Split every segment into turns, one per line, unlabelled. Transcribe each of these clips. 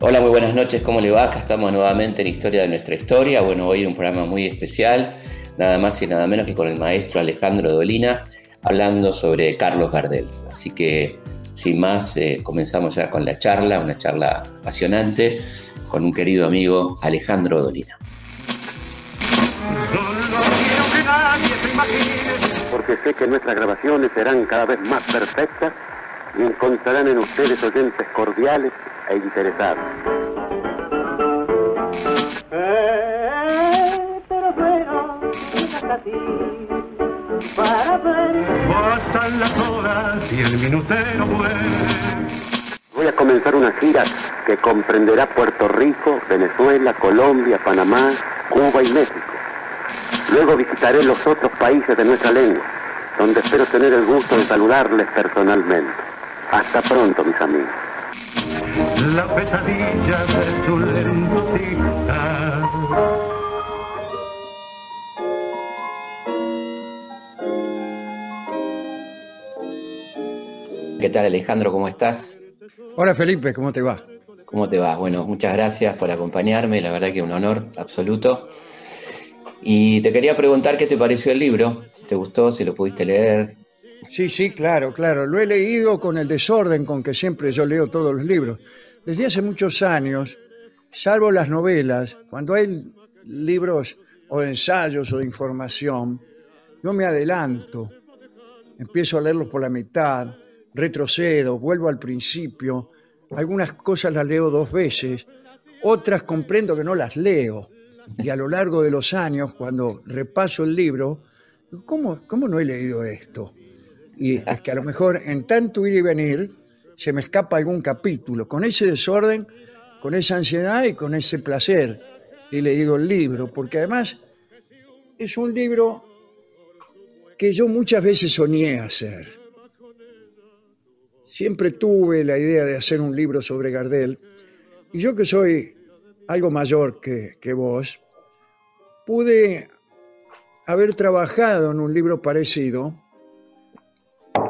Hola, muy buenas noches, ¿cómo le va? Acá estamos nuevamente en Historia de nuestra historia. Bueno, hoy un programa muy especial, nada más y nada menos que con el maestro Alejandro Dolina, hablando sobre Carlos Gardel. Así que, sin más, eh, comenzamos ya con la charla, una charla apasionante con un querido amigo Alejandro Dolina.
Porque sé que nuestras grabaciones serán cada vez más perfectas y encontrarán en ustedes oyentes cordiales e interesados. Voy a comenzar una gira que comprenderá Puerto Rico, Venezuela, Colombia, Panamá, Cuba y México. Luego visitaré los otros países de nuestra lengua, donde espero tener el gusto de saludarles personalmente. Hasta pronto, mis amigos. La pesadilla de tu
¿Qué tal Alejandro? ¿Cómo estás?
Hola Felipe, ¿cómo te va?
¿Cómo te va? Bueno, muchas gracias por acompañarme, la verdad que un honor absoluto. Y te quería preguntar qué te pareció el libro, si te gustó, si lo pudiste leer.
Sí, sí, claro, claro. Lo he leído con el desorden con que siempre yo leo todos los libros. Desde hace muchos años, salvo las novelas, cuando hay libros o ensayos o de información, yo me adelanto, empiezo a leerlos por la mitad, retrocedo, vuelvo al principio, algunas cosas las leo dos veces, otras comprendo que no las leo. Y a lo largo de los años, cuando repaso el libro, ¿cómo, cómo no he leído esto? Y es que a lo mejor en tanto ir y venir se me escapa algún capítulo. Con ese desorden, con esa ansiedad y con ese placer he leído el libro, porque además es un libro que yo muchas veces soñé hacer. Siempre tuve la idea de hacer un libro sobre Gardel. Y yo que soy algo mayor que, que vos, pude haber trabajado en un libro parecido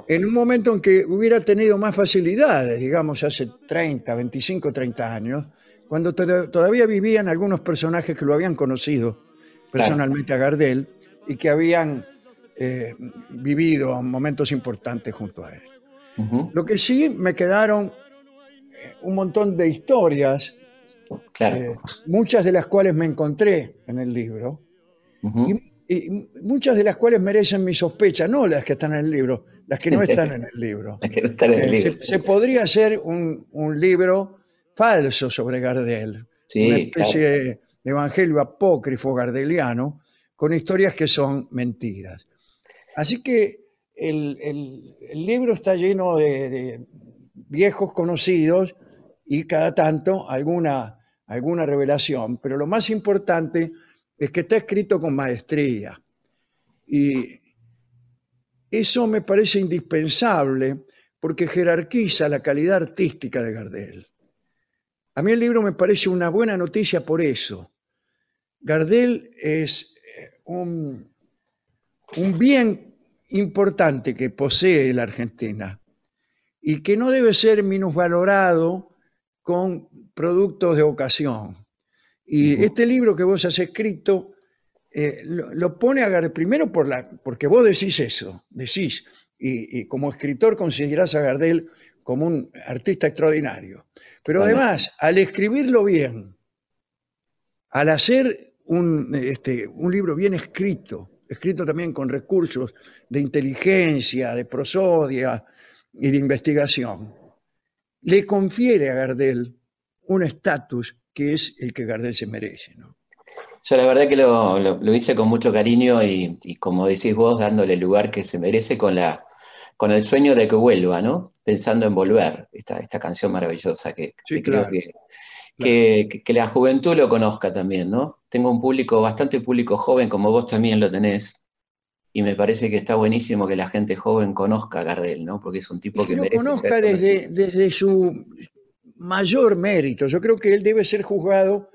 en un momento en que hubiera tenido más facilidades, digamos hace 30, 25, 30 años, cuando todavía vivían algunos personajes que lo habían conocido personalmente a Gardel y que habían eh, vivido momentos importantes junto a él. Lo que sí me quedaron eh, un montón de historias, eh, muchas de las cuales me encontré en el libro, y, muchas de las cuales merecen mi sospecha, no las que están en el libro, las que no están en el libro. Eh, se, podría hacer un, libro falso sobre Gardel, una especie de evangelio apócrifo gardeliano, con historias que son mentiras. Así que el, libro está lleno de, viejos conocidos y cada tanto alguna, alguna revelación, pero lo más importante es que está escrito con maestría. Y eso me parece indispensable porque jerarquiza la calidad artística de Gardel. A mí el libro me parece una buena noticia por eso. Gardel es eh, un, un bien importante que posee la Argentina y que no debe ser minusvalorado con productos de ocasión. Y este libro que vos has escrito eh, lo, pone a Gardel, primero por la, porque vos decís eso, decís, y, como escritor considerás a Gardel como un artista extraordinario. Pero además, al escribirlo bien, al hacer un, este, un libro bien escrito, escrito también con recursos de inteligencia, de prosodia y de investigación, le confiere a Gardel un estatus que es el que Gardel se merece. ¿no?
Yo la verdad que lo, hice con mucho cariño y, como decís vos, dándole el lugar que se merece con, la, con el sueño de que vuelva, ¿no? Pensando en volver, esta, esta canción maravillosa que, creo que, que, la juventud lo conozca también, ¿no? Tengo un público, bastante público joven, como vos también lo tenés, y me parece que está buenísimo que la gente joven conozca a Gardel, ¿no? Porque es un tipo que, merece
lo conozca desde, desde su mayor mérito. Yo creo que él debe ser juzgado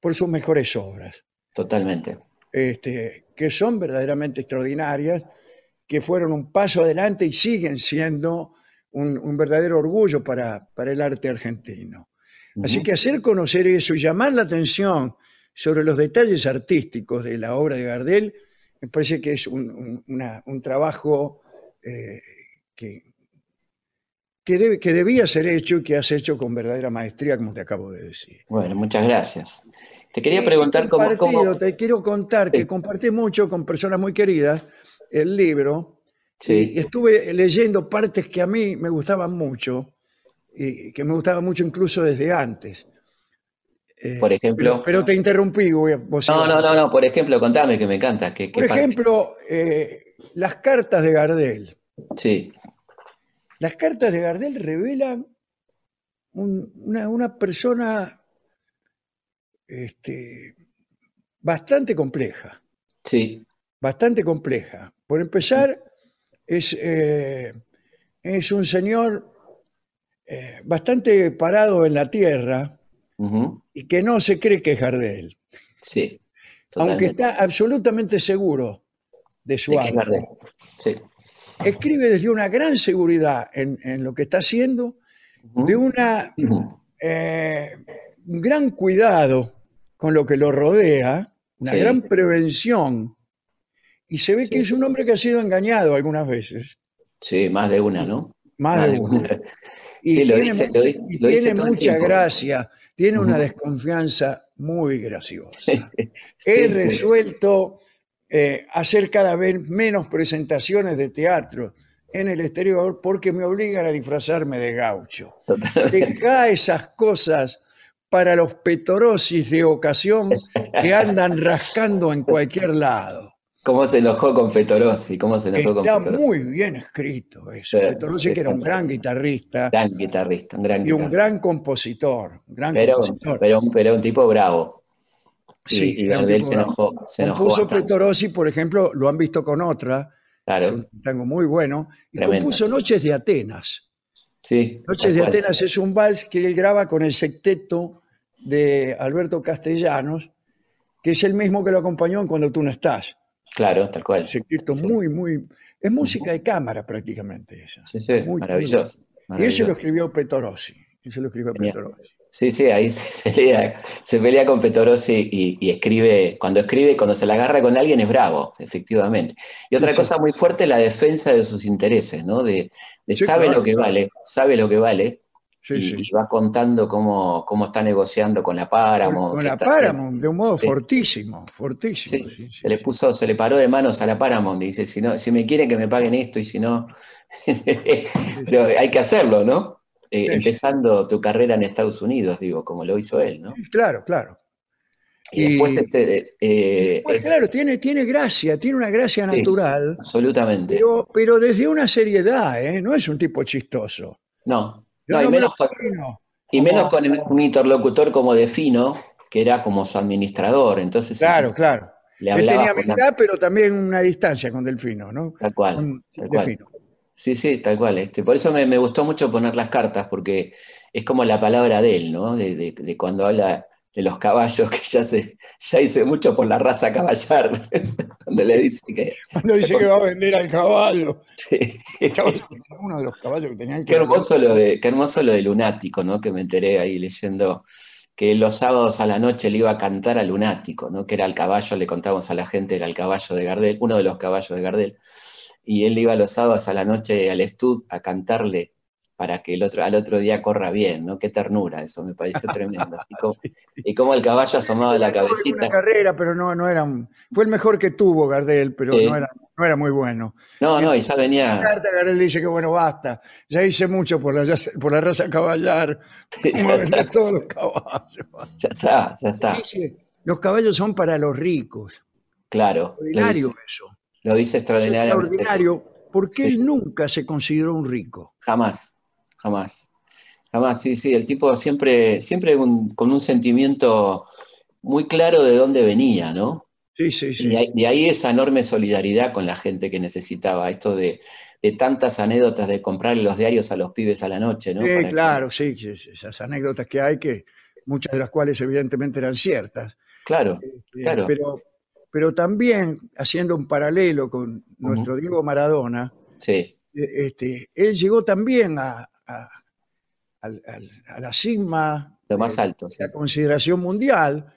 por sus mejores obras.
Totalmente.
Este, que son verdaderamente extraordinarias que fueron un paso adelante y siguen siendo un, un verdadero orgullo para, para el arte argentino. Así que hacer conocer eso y llamar la atención sobre los detalles artísticos de la obra de Gardel, me parece que es un, un- una- un trabajo eh, que, que, debe- que debía ser hecho y que has hecho con verdadera maestría, como te acabo de decir.
Bueno, muchas gracias. Te quería preguntar cómo, cómo-
Te quiero contar que compartí mucho con personas muy queridas el libro
Sí.
y estuve leyendo partes que a mí me gustaban mucho y que me gustaban mucho incluso desde antes. Eh,
Por ejemplo.
Pero, pero te interrumpí. voy a- vos
No, no, no, no, por ejemplo, contame que me encanta. ¿qué- qué
Por ejemplo, eh, las cartas de Gardel.
Sí,
Las cartas de Gardel revelan un- una, una persona este, bastante compleja.
sí,
bastante compleja. Por empezar, es, eh, es un señor eh, bastante parado en la tierra y que no se cree que es Gardel,
sí.
aunque está absolutamente seguro de su arte.
Gardel. Sí.
Escribe desde una gran seguridad en, en lo que está haciendo, de una, eh, un gran cuidado con lo que lo rodea, una
Sí.
gran prevención, y se ve
Sí.
que es un hombre que ha sido engañado algunas veces.
Sí, más de una, ¿no?
Más de uno. Y
Sí, lo
tiene,
dice- lo
y
lo
tiene mucha gracia, tiene una desconfianza muy graciosa.
Sí,
He resuelto eh, hacer cada vez menos presentaciones de teatro en el exterior porque me obligan a disfrazarme de gaucho. Deja esas cosas para los petorosis de ocasión que andan rascando en cualquier lado.
¿Cómo se enojó con Fetorosi? ¿Cómo se enojó con
Está muy bien escrito eso.
Sí,
Petorosi
sí,
que era un gran guitarrista
Gran guitarrista, un gran
y un
guitarrista.
gran compositor. un gran
Pero,
compositor.
pero, un- pero un tipo bravo. Y,
Sí,
y Gardel se
bravo.
enojó, se enojó
Compuso
bastante.
Petorosi, por ejemplo, lo han visto con otra, es
Claro,
un tango muy bueno, y
Tremendo.
compuso Noches de Atenas.
sí.
Noches de. Atenas es un vals que él graba con el secteto de Alberto Castellanos, que es el mismo que lo acompañó en Cuando tú no estás.
Claro, tal cual.
Un secteto
Sí.
muy, muy... Es música de cámara prácticamente esa.
Sí, sí,
Muy, muy
maravilloso.
Y ese lo escribió Petorosi. Ese lo escribió
Genial.
Petorosi.
Sí, sí, ahí se pelea, se pelea con Petorosi y, y escribe, cuando escribe, cuando se la agarra con alguien es bravo, efectivamente. Y otra
Sí,
cosa muy fuerte es la defensa de sus intereses, ¿no? De, sabe
claro,
lo que
claro.
vale, sabe lo que vale,
Sí,
y,
sí.
y va contando cómo, cómo está negociando con la Paramount.
Con la
haciendo-
Paramount, de un modo
Sí.
fortísimo, fortísimo.
Se le puso, se le paró de manos a la Paramount y dice, si no, si me quieren que me paguen esto y si no, pero hay que hacerlo, ¿no? Eh, empezando tu carrera en Estados Unidos, digo, como lo hizo él, ¿no?
Claro, claro.
Y,
Y-
después este, eh,
Pues
es-
claro, tiene, tiene gracia, tiene una gracia natural,
absolutamente.
pero, pero desde una seriedad, ¿eh? No es un tipo chistoso.
no, no, y
no me
menos con, y
como-
menos con un interlocutor como Defino, que era como su administrador, entonces
Claro, claro.
le
Él tenía amistad, pero también una distancia con Delfino, ¿no?
tal cual,
Con
tal cual.
Delfino.
Sí, sí, tal cual. Este, por eso me, me gustó mucho poner las cartas, porque es como la palabra de él, ¿no? De, de- de cuando habla de los caballos, que ya se, ya hice mucho por la raza caballar, cuando le dice que
Cuando dice que va a vender al caballo.
sí.
Caballo- uno de los caballos que tenían que
Qué hermoso lo de, qué hermoso lo de Lunático, ¿no? Que me enteré ahí leyendo que los sábados a la noche le iba a cantar a Lunático, ¿no? Que era el caballo, le contamos a la gente, era el caballo de Gardel, uno de los caballos de Gardel. Y él iba los sábados a la noche al estud a cantarle para que el otro, al otro día corra bien, ¿no? Qué ternura, eso me pareció tremendo. Y cómo, y el caballo asomaba la cabecita.
carrera, pero no, no era un- Fue el mejor que tuvo Gardel, pero
Sí.
no, era, no era muy bueno.
No, no, y ya
En la
venía.
carta Gardel dice que bueno, basta. Ya hice mucho por la, por la raza caballar. Como
Ya
vender todos los caballos.
ya está, ya está.
Dice, los caballos son para los ricos.
Claro. Lo
Extraordinario
dice,
eso.
lo dice
Es
extraordinariamente.
extraordinario porque
Sí.
él nunca se consideró un rico.
Jamás, jamás, jamás, sí, sí, el tipo siempre, siempre un- con un sentimiento muy claro de dónde venía, ¿no?
Sí, sí,
Y
sí.
de ahí, de ahí esa enorme solidaridad con la gente que necesitaba, esto de, de tantas anécdotas de comprarle los diarios a los pibes a la noche, ¿no?
Sí,
Para
claro, sí, esas anécdotas que hay, que muchas de las cuales evidentemente eran ciertas.
claro,
Eh,
Claro.
Pero pero también haciendo un paralelo con nuestro Diego Maradona,
Sí,
eh, este, él llegó también a, a- al- al- a la cima
lo más
de
alto. sí.
la consideración mundial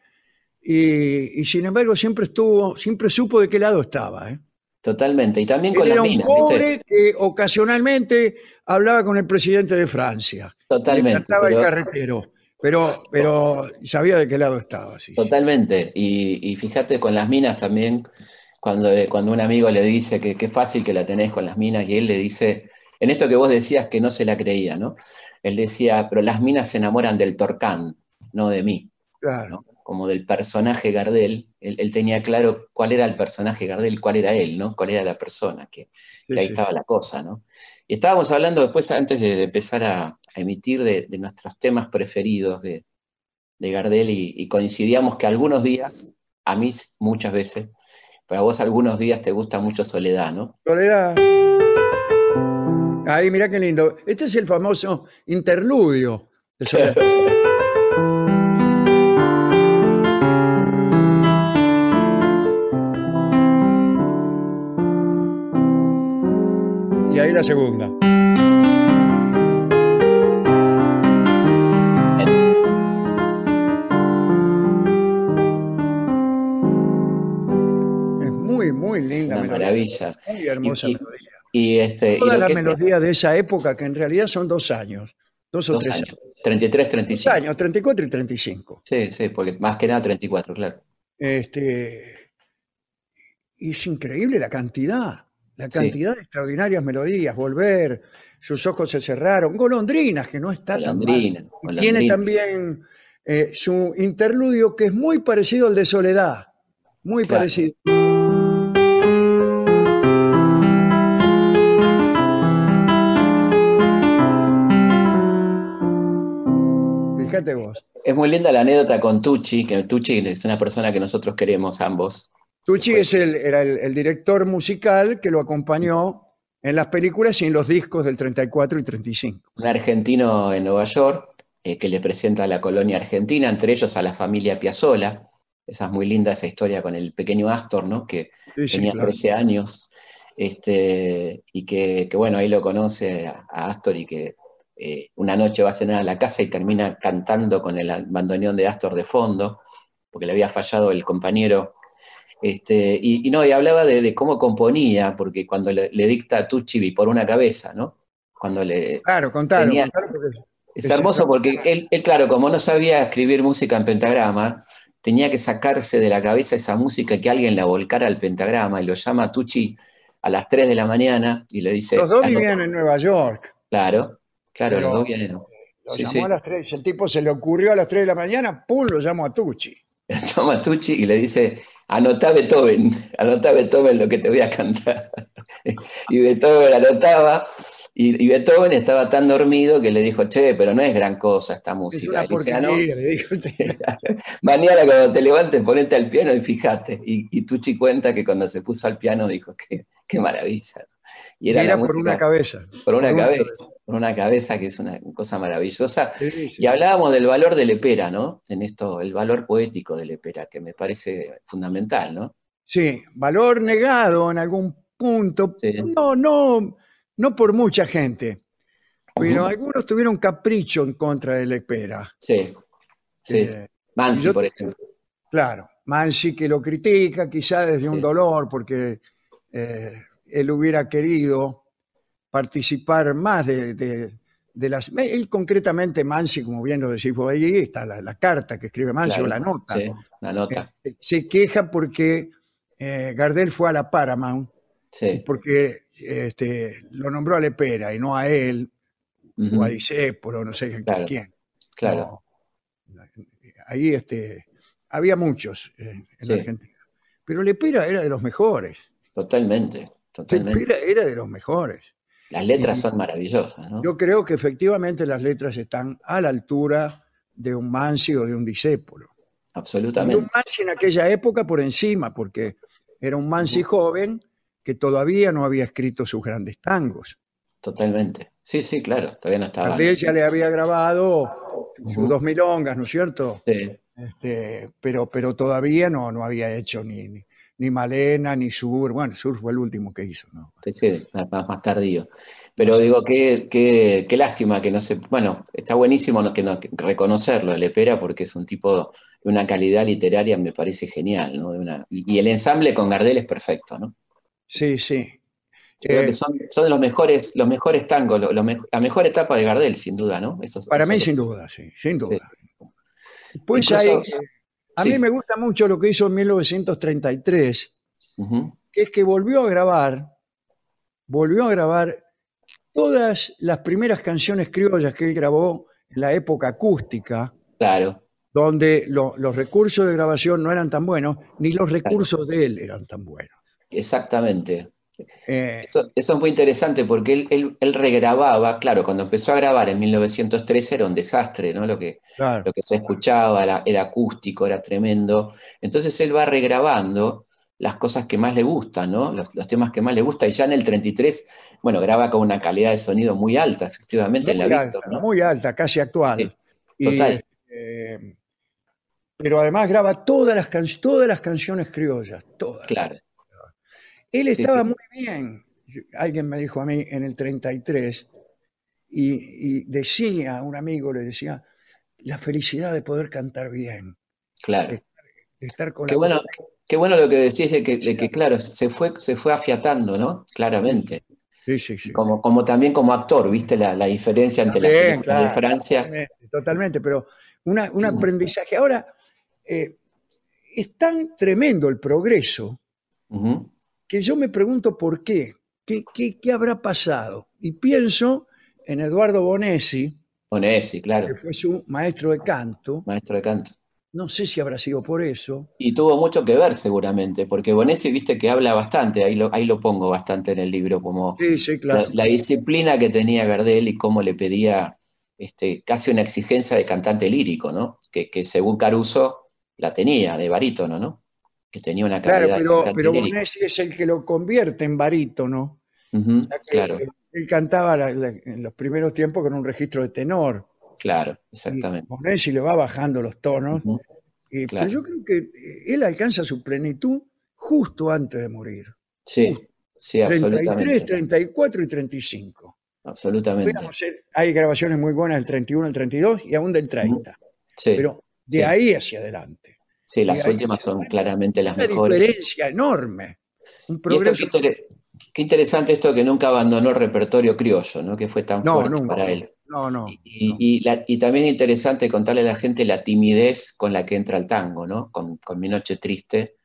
y, y sin embargo siempre estuvo, siempre supo de qué lado estaba. ¿eh?
Totalmente. Y también
Él
con las
era un
minas, ¿viste?
pobre que ocasionalmente hablaba con el presidente de Francia.
Totalmente.
cantaba el
pero-
carretero, pero, pero sabía de qué lado estaba. sí, sí.
Totalmente. Y, y fíjate con las minas también, cuando, cuando un amigo le dice que qué fácil que la tenés con las minas, y él le dice, en esto que vos decías que no se la creía, ¿no? Él decía, pero las minas se enamoran del Torcán, no de mí,
Claro.
¿no? Como del personaje Gardel. Él, él tenía claro cuál era el personaje Gardel, cuál era él, ¿no? Cuál era la persona, que,
Sí,
que ahí
sí,
estaba la cosa, ¿no? Y estábamos hablando después, antes de empezar a, a emitir, de, de nuestros temas preferidos de, de Gardel y, y coincidíamos que algunos días, a mí muchas veces, pero a vos algunos días te gusta mucho Soledad, ¿no?
Soledad. Ahí, mirá qué lindo. Este es el famoso interludio de Soledad. Y ahí la segunda. Es muy, muy
Es
linda
una maravilla.
Muy hermosa
y-
melodía.
Y, este,
Todas las melodías de esa época, que en realidad son dos años, dos o
dos
tres
años,
años.
33,
Dos
35.
años, 34 y 35.
Sí, sí, porque más que nada 34, claro.
Este, y es increíble la cantidad, la
Sí.
cantidad de extraordinarias melodías. Volver, sus ojos se cerraron, golondrinas, que no está tan mal.
Golondrina,
Y tiene también eh, su interludio que es muy parecido al de Soledad, muy
Claro.
parecido.
Es muy linda la anécdota con Tucci, que Tucci es una persona que nosotros queremos ambos.
Tucci
Pues-
es el, era el, el director musical que lo acompañó en las películas y en los discos del 34 y 35.
Un argentino en Nueva York eh, que le presenta a la colonia argentina, entre ellos a la familia Piazzolla. Esa es muy linda esa historia con el pequeño Astor, ¿no? Que
Sí, sí,
tenía
claro.
13 años, este, y que, que, bueno, ahí lo conoce a, a Astor y que eh, una noche va a cenar a la casa y termina cantando con el bandoneón de Astor de fondo, porque le había fallado el compañero. Este, y, y no, y hablaba de, de cómo componía, porque cuando le, le dicta a Tucci vi por una cabeza, ¿no? Cuando le,
Claro, contalo,
Tenía-
contalo porque-
es
Es
hermoso porque él, él, claro, como no sabía escribir música en pentagrama, tenía que sacarse de la cabeza esa música que alguien la volcara al pentagrama y lo llama a Tucci a las 3 de la mañana y le dice,
Los dos vivían en Nueva York.
Claro, claro,
Pero-
los dos vienen.
Lo
Sí,
llamó
sí.
a las 3. El tipo se le ocurrió a las 3 de la mañana, ¡pum! Lo llamó a Tucci.
Llama a Tucci y le dice, anotá Beethoven, anotá Beethoven lo que te voy a cantar. y Beethoven anotaba, y, y Beethoven estaba tan dormido que le dijo, che, pero no es gran cosa esta
Es
música.
una
Y dice, "Ah, no,
porquería, le dijo.
Mañana cuando te levantes, ponete al piano y fíjate. Y, y Tucci cuenta que cuando se puso al piano dijo, qué, qué maravilla. Y era,
Era
la
por una cabeza.
por una
por una
cabeza, por una cabeza que es una cosa maravillosa.
Sí, sí.
Y hablábamos del valor de Lepera, ¿no? En esto, el valor poético de Lepera, que me parece fundamental, ¿no?
Sí, valor negado en algún punto.
Sí.
No, no, no por mucha gente. Pero algunos tuvieron capricho en contra de Lepera.
Sí, sí.
Eh,
Mansi,
yo-
por ejemplo.
Claro, Mansi que lo critica, quizá desde un dolor, porque eh, él hubiera querido participar más de, de- de las... Él concretamente, Mansi, como bien lo decís vos ahí, está la, la carta que escribe Mansi
Claro,
o la nota.
Sí, la nota.
Eh, se queja porque eh, Gardel fue a la Paramount
Sí.
porque este, lo nombró a Lepera y no a él, o a Disépolo, no sé
Claro,
quién.
Claro.
No. Ahí este, había muchos eh, en
Sí.
Argentina. Pero Lepera era de los mejores.
Totalmente, totalmente.
Era de los mejores.
Las letras son maravillosas, ¿no?
Yo creo que efectivamente las letras están a la altura de un Mansi o de un Disépolo. De un
Absolutamente.
Mansi en aquella época por encima, porque era un Mansi joven que todavía no había escrito sus grandes tangos.
Totalmente. Sí, sí, claro, todavía no estaba.
Gardel ya le había grabado sus dos milongas, ¿no es cierto?
Sí,
Este, pero, pero todavía no, no había hecho ni, ni, ni Malena, ni Sur. Bueno, Sur fue el último que hizo, ¿no?
Sí, sí, más, más tardío. Pero digo, qué, qué, qué lástima que no se... Bueno, está buenísimo que no, que reconocerlo, Lepera, porque es un tipo de una calidad literaria, me parece genial, ¿no? De una, y, el ensamble con Gardel es perfecto, ¿no?
Sí, sí.
Creo
Eh,
que son, son de los mejores, los mejores tangos, me- la mejor etapa de Gardel, sin duda, ¿no? Esos-
Para mí, sin duda, sí, sin duda. Pues
Incluso-
hay, a
sí.
mí me gusta mucho lo que hizo en 1933,
Ujú,
que es que volvió a grabar, volvió a grabar todas las primeras canciones criollas que él grabó en la época acústica,
Claro,
donde lo- los recursos de grabación no eran tan buenos, ni los recursos de él eran tan buenos.
exactamente.
Eh,
Eso, eso es muy interesante porque él, él- él regrababa, claro, cuando empezó a grabar en 1913 era un desastre, ¿no? Lo que,
claro.
lo que se escuchaba era, era acústico, era tremendo. Entonces él va regrabando las cosas que más le gustan, ¿no? Los, los temas que más le gustan. Y ya en el 33, bueno, graba con una calidad de sonido muy alta, efectivamente, en la
muy alta,
¿no?
muy alta, casi actual.
Sí,
Y,
total.
eh, pero además graba todas las, can- todas las canciones criollas, todas.
Claro,
Él estaba
sí.
muy bien. Alguien me dijo a mí en el 33 y, y decía, un amigo le decía, la felicidad de poder cantar bien,
claro.
de estar con
Qué
la
bueno, qué bueno lo que decís de que, de que, claro, se fue, se fue afiatando, ¿no? Claramente.
Sí, sí, sí.
Como, como también como actor, ¿viste la, la diferencia entre las películas de
claro,
Francia?
Totalmente, totalmente, pero una- un aprendizaje. Ahora, eh, es tan tremendo el progreso que yo me pregunto por qué, qué, qué, qué habrá pasado. Y pienso en Eduardo Bonesi,
Bonesi,
que
claro,
fue su maestro de canto.
maestro de canto.
No sé si habrá sido por eso.
Y tuvo mucho que ver seguramente, porque Bonesi, viste que habla bastante, ahí lo, ahí lo pongo bastante en el libro, como
Sí, sí, claro.
la, la disciplina que tenía Gardel y cómo le pedía este, casi una exigencia de cantante lírico, ¿no? Que, que según Caruso la tenía, de barítono, ¿no? Que tenía una
Claro,
calidad de
pero,
cantante
pero. Bonesi es el que lo convierte en barítono. Que
claro,
Él cantaba la- la- en los primeros tiempos con un registro de tenor.
claro,
Y
exactamente.
Bonesi le va bajando los tonos. Y-
claro.
Pero yo creo que eh, él alcanza su plenitud justo antes de morir.
Sí, sí,
33,
absolutamente.
34 y 35.
Absolutamente.
Eh, hay grabaciones muy buenas del 31 al 32 y aún del 30.
Sí,
Pero de
sí.
ahí hacia adelante.
Sí, las últimas son claramente las
Una
mejores.
diferencia enorme. Un
esto
progreso.
qué, inter- qué interesante esto que nunca abandonó el repertorio criollo, ¿no? Que fue tan
No,
fuerte
nunca.
para él.
No, no.
Y,
no.
y la- y también interesante contarle a la gente la timidez con la que entra el tango, ¿no? Con, con Mi Noche Triste,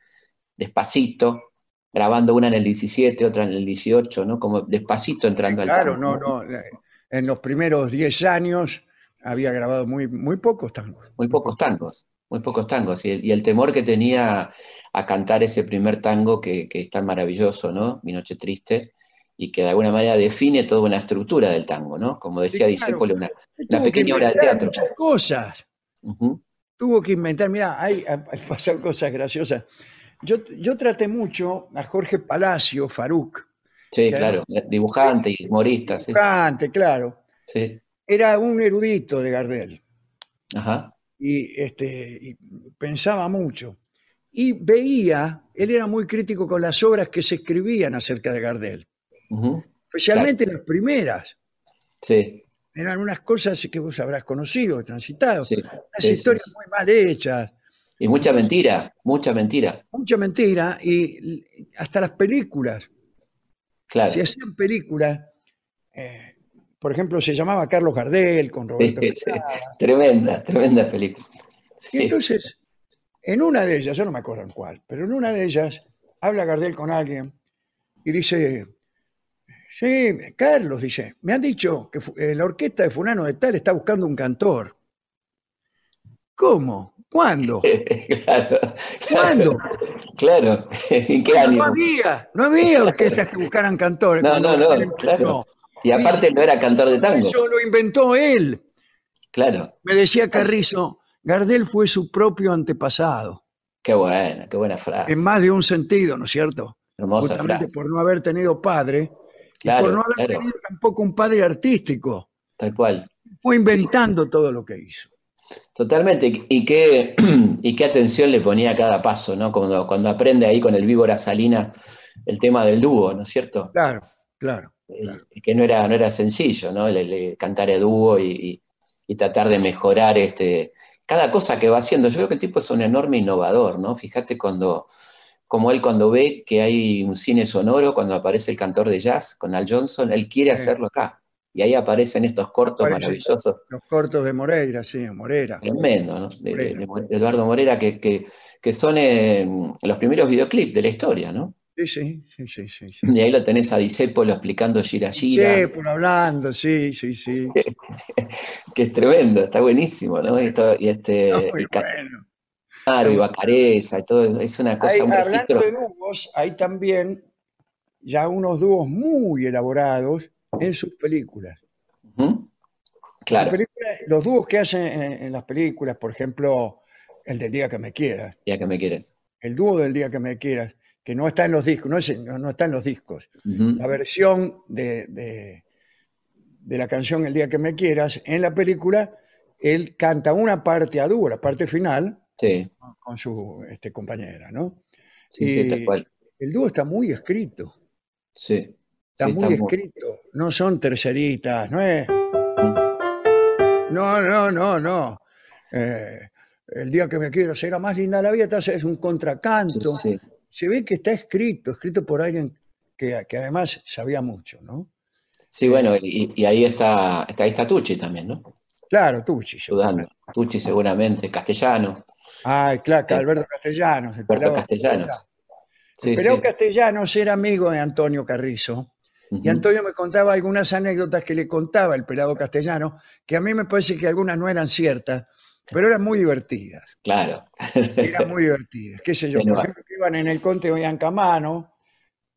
despacito, grabando una en el 17, otra en el 18, ¿no? Como despacito entrando al
Claro,
tango.
no, no. la- En los primeros 10 años había grabado muy, muy pocos tangos.
Muy pocos tangos, muy pocos tangos. Y el, y el temor que tenía a cantar ese primer tango que, que es tan maravilloso, ¿no? Mi Noche Triste, y que de alguna manera define toda una estructura del tango, ¿no? Como decía
Sí, claro.
Discépolo, una, pequeña obra de teatro.
muchas cosas. Tuvo que inventar, mira, hay, hay pasan cosas graciosas. Yo, yo traté mucho a Jorge Palacio, Faruk,
Sí, claro, dibujante y humorista, sí,
cante, claro.
sí,
Era un erudito de Gardel
ajá,
y, este, y pensaba mucho. Y veía, él era muy crítico con las obras que se escribían acerca de Gardel, especialmente las primeras.
sí,
Eran unas cosas que vos habrás conocido, transitado.
sí,
Unas
sí, sí.
historias muy mal hechas,
Y mucha mentira, mucha mentira,
mucha mentira y hasta las películas.
claro.
Si hacían películas, eh, por ejemplo, se llamaba Carlos Gardel con Roberto
Sí. Tremenda, tremenda película.
Y entonces, en una de ellas, yo no me acuerdo en cuál, pero en una de ellas habla Gardel con alguien y dice, sí, Carlos, dice, me han dicho que eh, la orquesta de Fulano de Tal está buscando un cantor. ¿Cómo? ¿Cuándo?
claro,
¿Cuándo?
claro, ¿en qué ánimo?
no había, no había orquestas que buscaran cantores.
No, no, no,
Gardel empezó.
Y aparte no era cantor de tango,
Eso lo inventó él.
claro.
Me decía Carrizo, Gardel fue su propio antepasado,
Qué buena, qué buena frase.
en más de un sentido, ¿no es cierto?
Hermosa
Justamente
frase.
por no haber tenido padre, y
Claro,
por no haber
claro.
tenido tampoco un padre artístico.
Tal cual.
Fue inventando todo lo que hizo.
Totalmente, y qué, y qué atención le ponía a cada paso, ¿no? Cuando, cuando aprende ahí con el víbora Salina el tema del dúo, ¿no es cierto?
Claro, claro.
Y que no era, no era sencillo, ¿no? Le, cantar el dúo y, tratar de mejorar este, cada cosa que va haciendo. Yo creo que el tipo es un enorme innovador, ¿no? Fíjate cuando, como él cuando ve que hay un cine sonoro, cuando aparece el cantor de jazz con Al Johnson, él quiere hacerlo acá. Y ahí aparecen estos cortos maravillosos.
Los cortos de Moreira, sí, Morera.
Tremendo, ¿no? De, Eduardo Morera, que, que, son eh, los primeros videoclips de la historia, ¿no?
Sí, sí, sí, sí, sí,
Y ahí lo tenés a Disépolo explicando Gira Gira.
Disépolo hablando, sí, sí, sí.
que es tremendo, está buenísimo, ¿no? Y, y este,
bueno.
Claro, y Bacareza, y todo, es una cosa
muy Hablando de dúos, hay también ya unos dúos muy elaborados en sus películas.
Claro.
los dúos que hacen en, las películas, por ejemplo, el del Día que me quieras.
Día que me quieres.
El dúo del Día que me quieras que no está en los discos, no, no, está en los discos. La versión de, de, la canción El día que me quieras, en la película, él canta una parte a dúo, la parte final, con su este, compañera, ¿no?
Sí, sí, tal cual.
El dúo está muy escrito.
Sí.
Está, muy, escrito. No son terceritas, no es. No, no, no, no. Eh, el día que me quiero será más linda la vida, es un contracanto. Sí, se ve que está escrito, escrito por alguien que, además sabía mucho, ¿no?
Sí, bueno, y, ahí está, está, ahí está Tucci también, ¿no?
Claro, Tucci.
Seguramente. Tucci seguramente, Castellano.
Ay, claro, Alberto Castellanos.
Alberto Castellanos.
Pero Castellanos era amigo de Antonio Carrizo. Y Antonio me contaba algunas anécdotas que le contaba el pelado castellano, que a mí me parece que algunas no eran ciertas, pero eran muy divertidas.
Claro.
Eran muy divertidas. ¿Qué sé yo? Por ejemplo, que iban en el Conte de Ancamano,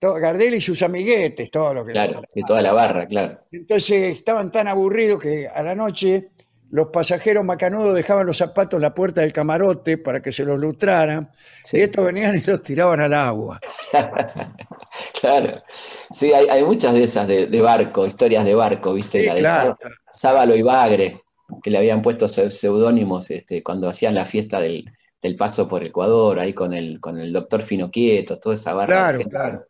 Gardel y sus amiguetes, todo lo que...
Claro, sí, toda la barra, claro.
Entonces estaban tan aburridos que a la noche los pasajeros macanudos dejaban los zapatos en la puerta del camarote para que se los lustraran, y estos venían y los tiraban al agua.
claro. Sí, hay, muchas de esas de, barco, historias de barco, ¿viste? la de claro. Sábalo y Bagre que le habían puesto seudónimos este, cuando hacían la fiesta del, paso por Ecuador, ahí con el, con el doctor Finoquieto, toda esa barra.
Claro, claro,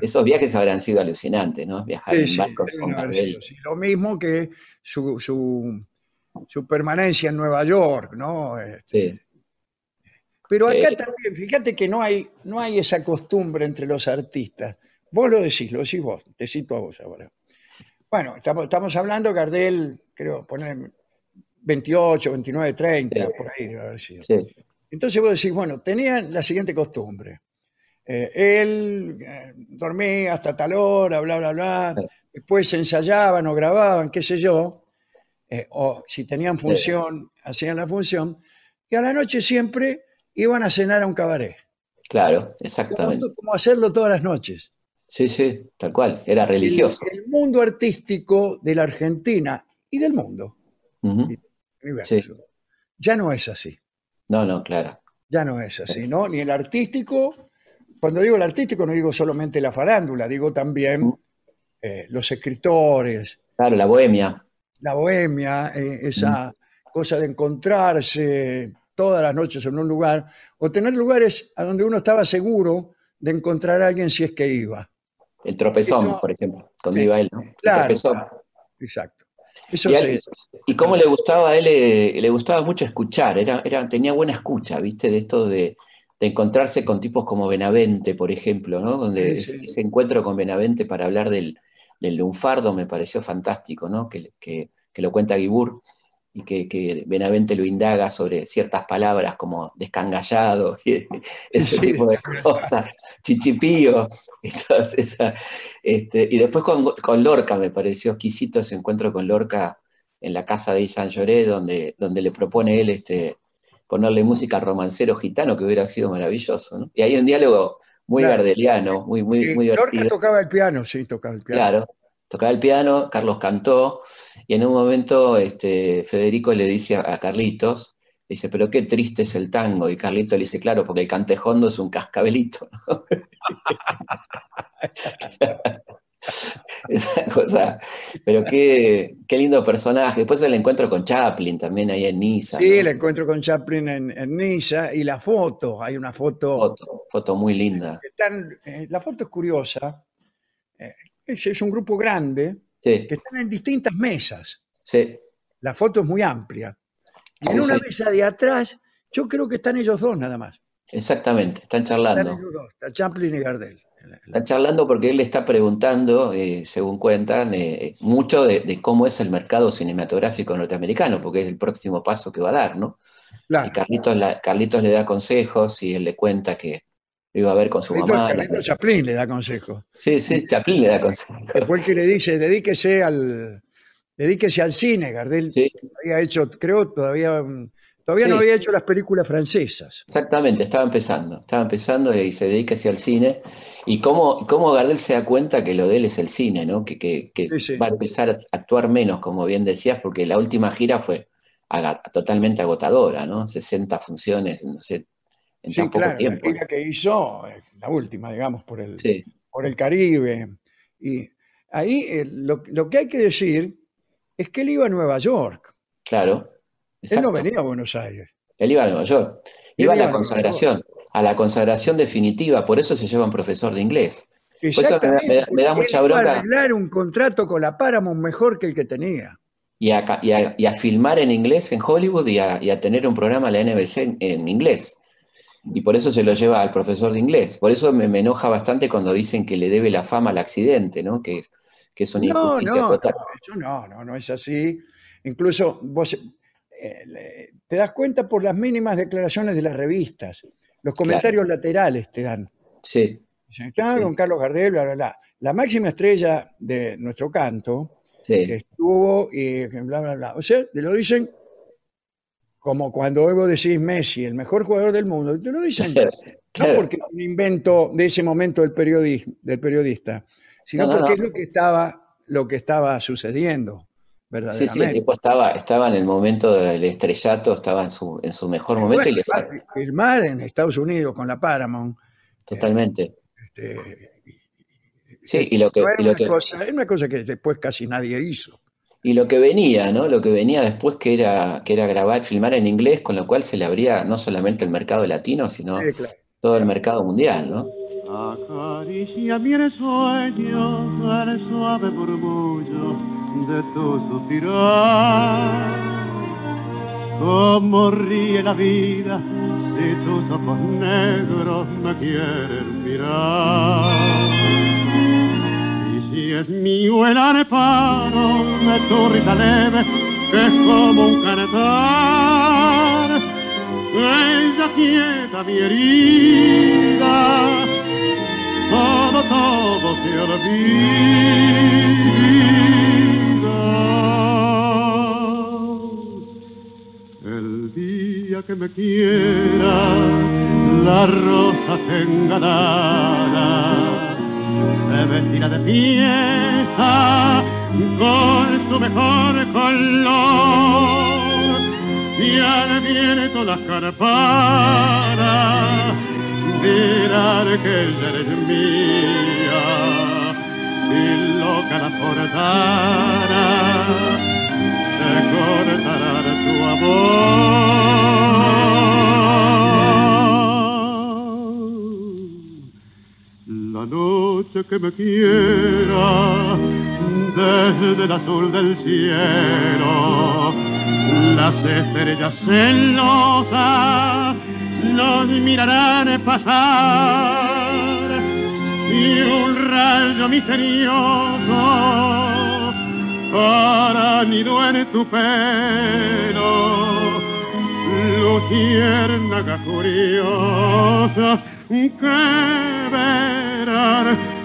Esos viajes habrán sido alucinantes, ¿no? Viajar en barco con
Lo mismo que su, su, permanencia en Nueva York, ¿no? Este, pero acá también, fíjate que no hay, no hay esa costumbre entre los artistas. Vos lo decís, lo decís vos, te cito a vos ahora. Bueno, estamos, estamos hablando, Gardel, creo, poner 28, 29, 30, por ahí debe haber sido. Entonces vos decís, bueno, tenían la siguiente costumbre. Eh, él eh, dormía hasta tal hora, bla, bla, bla. Después ensayaban o grababan, qué sé yo. Eh, o si tenían función, hacían la función. Y a la noche siempre iban a cenar a un cabaret.
Claro, exactamente.
Como, hacerlo todas las noches.
Sí, sí, tal cual. Era religioso.
El, mundo artístico de la Argentina y del mundo. Ya no es así.
No, no, claro.
Ya no es así, ¿no? Ni el artístico, cuando digo el artístico no digo solamente la farándula, digo también eh, los escritores.
Claro, la bohemia.
La bohemia, eh, esa cosa de encontrarse todas las noches en un lugar, o tener lugares a donde uno estaba seguro de encontrar a alguien si es que iba.
El tropezón, por ejemplo, cuando iba él, ¿no?
Claro, exacto
y, cómo le gustaba a él, le, gustaba mucho escuchar, era, era, tenía buena escucha, ¿viste? De esto de, encontrarse con tipos como Benavente, por ejemplo, ¿no? Donde ese, encuentro con Benavente para hablar del, lunfardo me pareció fantástico, ¿no? Que, que, que lo cuenta Guibur y que, Benavente lo indaga sobre ciertas palabras como descangallado, y ese tipo de cosas, chichipío, y, este, y después con, Lorca me pareció exquisito ese encuentro con Lorca en la casa de Isan Lloré, donde, donde le propone él este, ponerle música romancero gitano, que hubiera sido maravilloso. Y hay un diálogo muy gardeliano, muy, muy, muy
divertido. Lorca tocaba el piano, sí, tocaba el piano.
Claro, tocaba el piano, Carlos cantó, y en un momento este, Federico le dice a, Carlitos, dice, pero qué triste es el tango, y Carlitos le dice, claro, porque el cantejondo es un cascabelito. esa cosa. Pero qué, qué lindo personaje. Después el encuentro con Chaplin también ahí en Niza.
Sí,
¿no?
el encuentro con Chaplin en, en Niza y la foto, hay una foto.
Foto, foto muy linda.
Están, eh, la foto es curiosa. Es, es un grupo grande
Sí,
que están en distintas mesas.
sí,
La foto es muy amplia. Y en una mesa de atrás, yo creo que están ellos dos nada más.
exactamente. Están
Están
charlando.
ellos dos, está Chaplin y Gardel.
Están charlando porque él le está preguntando, eh, según cuentan, eh, mucho de, de cómo es el mercado cinematográfico norteamericano, porque es el próximo paso que va a dar, ¿no? Y
Claro.
Carlitos, la- Carlitos le da consejos y él le cuenta que lo iba a ver con su
Carlito,
mamá.
Carlito Chaplin le da consejos.
Sí, sí, Chaplin le da consejos.
Fue el que le dice, dedíquese al, dedíquese al cine. Gardel
Sí,
había hecho, creo, todavía, todavía no había hecho las películas francesas.
exactamente, estaba empezando, estaba empezando y se dedica hacia el cine. Y cómo, cómo Gardel se da cuenta que lo de él es el cine, ¿no? Que, que- que
Sí, sí.
va a empezar a actuar menos, como bien decías, porque la última gira fue totalmente agotadora, ¿no? 60 funciones, no sé, en
Sí,
tan poco
claro, la
tiempo.
gira que hizo, eh, la última, digamos, por el,
Sí,
por el Caribe. Y ahí eh, lo, lo que hay que decir es que él iba a Nueva York.
claro.
Él no
exacto.
venía a Buenos Aires.
Él iba a Nueva York. Iba a
iba a
la consagración, a la consagración definitiva, por eso se lleva un profesor de inglés. eso me da-
Exactamente.
me da- me da mucha
iba a
bronca.
arreglar un contrato con la Paramount mejor que el que tenía.
Y a, y a- y a filmar en inglés en Hollywood y a, y a tener un programa en la NBC en, en inglés. Y por eso se lo lleva al profesor de inglés. Por eso me, me enoja bastante cuando dicen que le debe la fama al accidente, ¿no? Que es, que es una
No,
injusticia
no,
total.
eso no, no, no es así. Incluso vos eh, te das cuenta por las mínimas declaraciones de las revistas. Los comentarios laterales te dan.
Sí,
Está
Sí.
con Carlos Gardel, bla, bla, bla. La máxima estrella de nuestro canto
sí,
estuvo y bla, bla, bla. O sea, te lo dicen como cuando vos decís Messi, el mejor jugador del mundo. Te lo dicen
claro,
no porque es un invento de ese momento del, periodis- del periodista, sino
No, no,
porque
no.
es lo que estaba, lo que estaba sucediendo,
Sí,
verdaderamente.
sí, el tipo estaba, estaba en el momento del estrellato, estaba en su, en su mejor momento y le falta.
filmar en Estados Unidos con la Paramount.
Totalmente.
este,
Sí, y lo que, y lo
una
que,
cosa, era una cosa que después casi nadie hizo.
Y lo que venía, ¿no? Lo que venía después que era, que era grabar, filmar en inglés, con lo cual se le abría no solamente el mercado latino, sino
Sí, claro.
todo el mercado mundial, ¿no?
Acaricia mi sueño el suave murmullo de tu suspirar. Como ríe la vida si tus ojos negros me quieren mirar. Y es mío el areparo de tu risa leve, que es como un cantar. Ella quieta mi herida, todo, todo se olvida. El día que me quiera, la rosa engalana se vestirá de fiesta con su mejor color. Y al viento las campanas dirán que ella eres mía. Y loca la forzana se cortará tu amor noche que me quiera desde el azul del cielo, las estrellas celosas nos mirarán pasar y un rayo misterioso hará nido en tu pelo luciérnaga curiosa que verán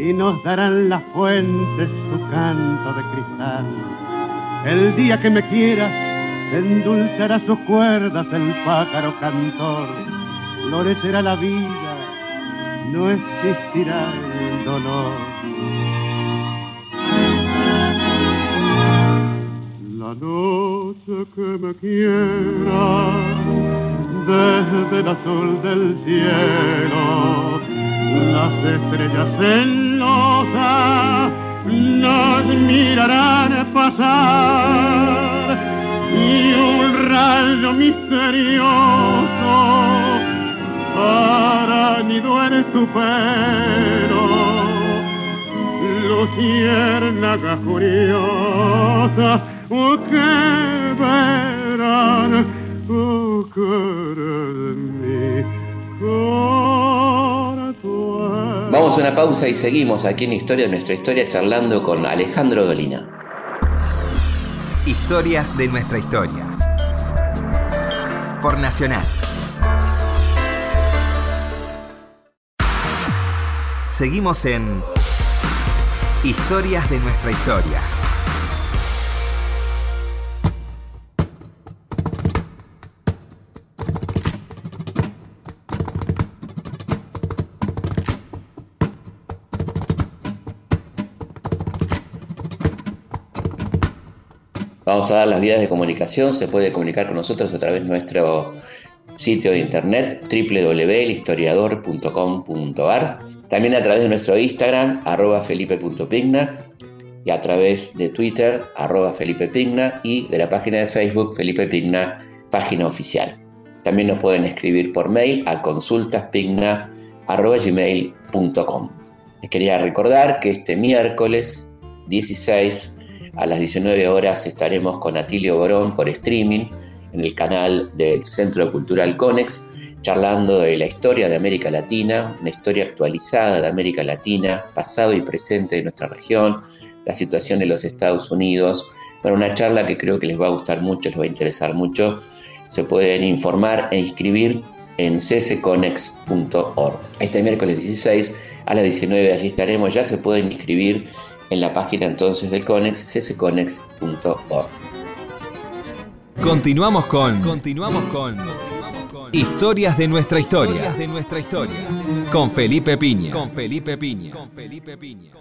y nos darán las fuentes su canto de cristal. El día que me quieras, endulzará sus cuerdas el pájaro cantor. Florecerá la vida, no existirá el dolor. La noche que me quiera, desde el azul del cielo, las estrellas celosas nos mirarán pasar y un rayo misterioso hará nido en tu pelo. Luciérnaga curiosa oh, que verán oh, de mí
Vamos a una pausa y seguimos aquí en Historia de nuestra historia charlando con Alejandro Dolina.
Historias de nuestra historia. Por Nacional. Seguimos en Historias de nuestra historia.
Vamos a dar las vías de comunicación. Se puede comunicar con nosotros a través de nuestro sitio de internet www.historiador.com.ar. También a través de nuestro Instagram, arroba felipe.pigna, y a través de Twitter, arroba Felipe Pigna, y de la página de Facebook, Felipe Pigna, página oficial. También nos pueden escribir por mail a consultaspigna.gmail.com. Les quería recordar que este miércoles 16 a las 19 horas estaremos con Atilio Borón por streaming en el canal del Centro Cultural Conex, charlando de la historia de América Latina, una historia actualizada de América Latina, pasado y presente de nuestra región, la situación en los Estados Unidos. Bueno, una charla que creo que les va a gustar mucho, les va a interesar mucho. Se pueden informar e inscribir en ccconex.org. Este miércoles 16 a las 19 allí estaremos, ya se pueden inscribir en la página entonces del CONEX, ccconex.org.
Continuamos con Continuamos con Historias de nuestra historia. Historias de nuestra historia. Con Felipe Piña. Con Felipe Piña. Con Felipe Piña.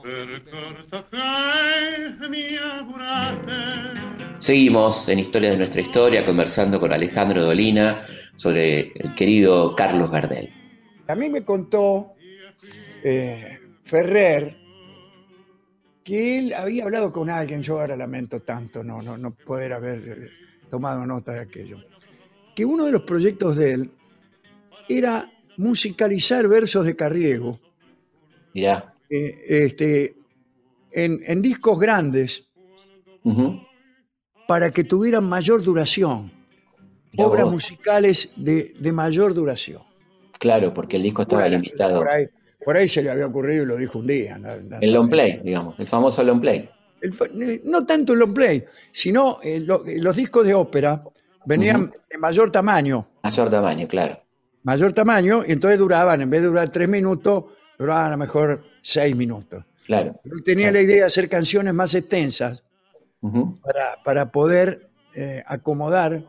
Seguimos en Historias de nuestra historia conversando con Alejandro Dolina sobre el querido Carlos Gardel.
A mí me contó eh, Ferrer que él había hablado con alguien, yo ahora lamento tanto no, no, no poder haber eh, tomado nota de aquello, que uno de los proyectos de él era musicalizar versos de Carriego.
Mirá.
Eh, este, en, discos grandes para que tuvieran mayor duración. obras musicales de, mayor duración.
Claro, porque el disco estaba limitado.
Por ahí se le había ocurrido y lo dijo un día.
el long play, digamos, el famoso long play.
Eh, no tanto el long play, sino eh, los discos de ópera venían de mayor tamaño.
Mayor tamaño, claro.
Mayor tamaño, y entonces duraban, en vez de durar tres minutos, duraban a lo mejor seis minutos.
Claro.
tenía la idea de hacer canciones más extensas para, poder eh, acomodar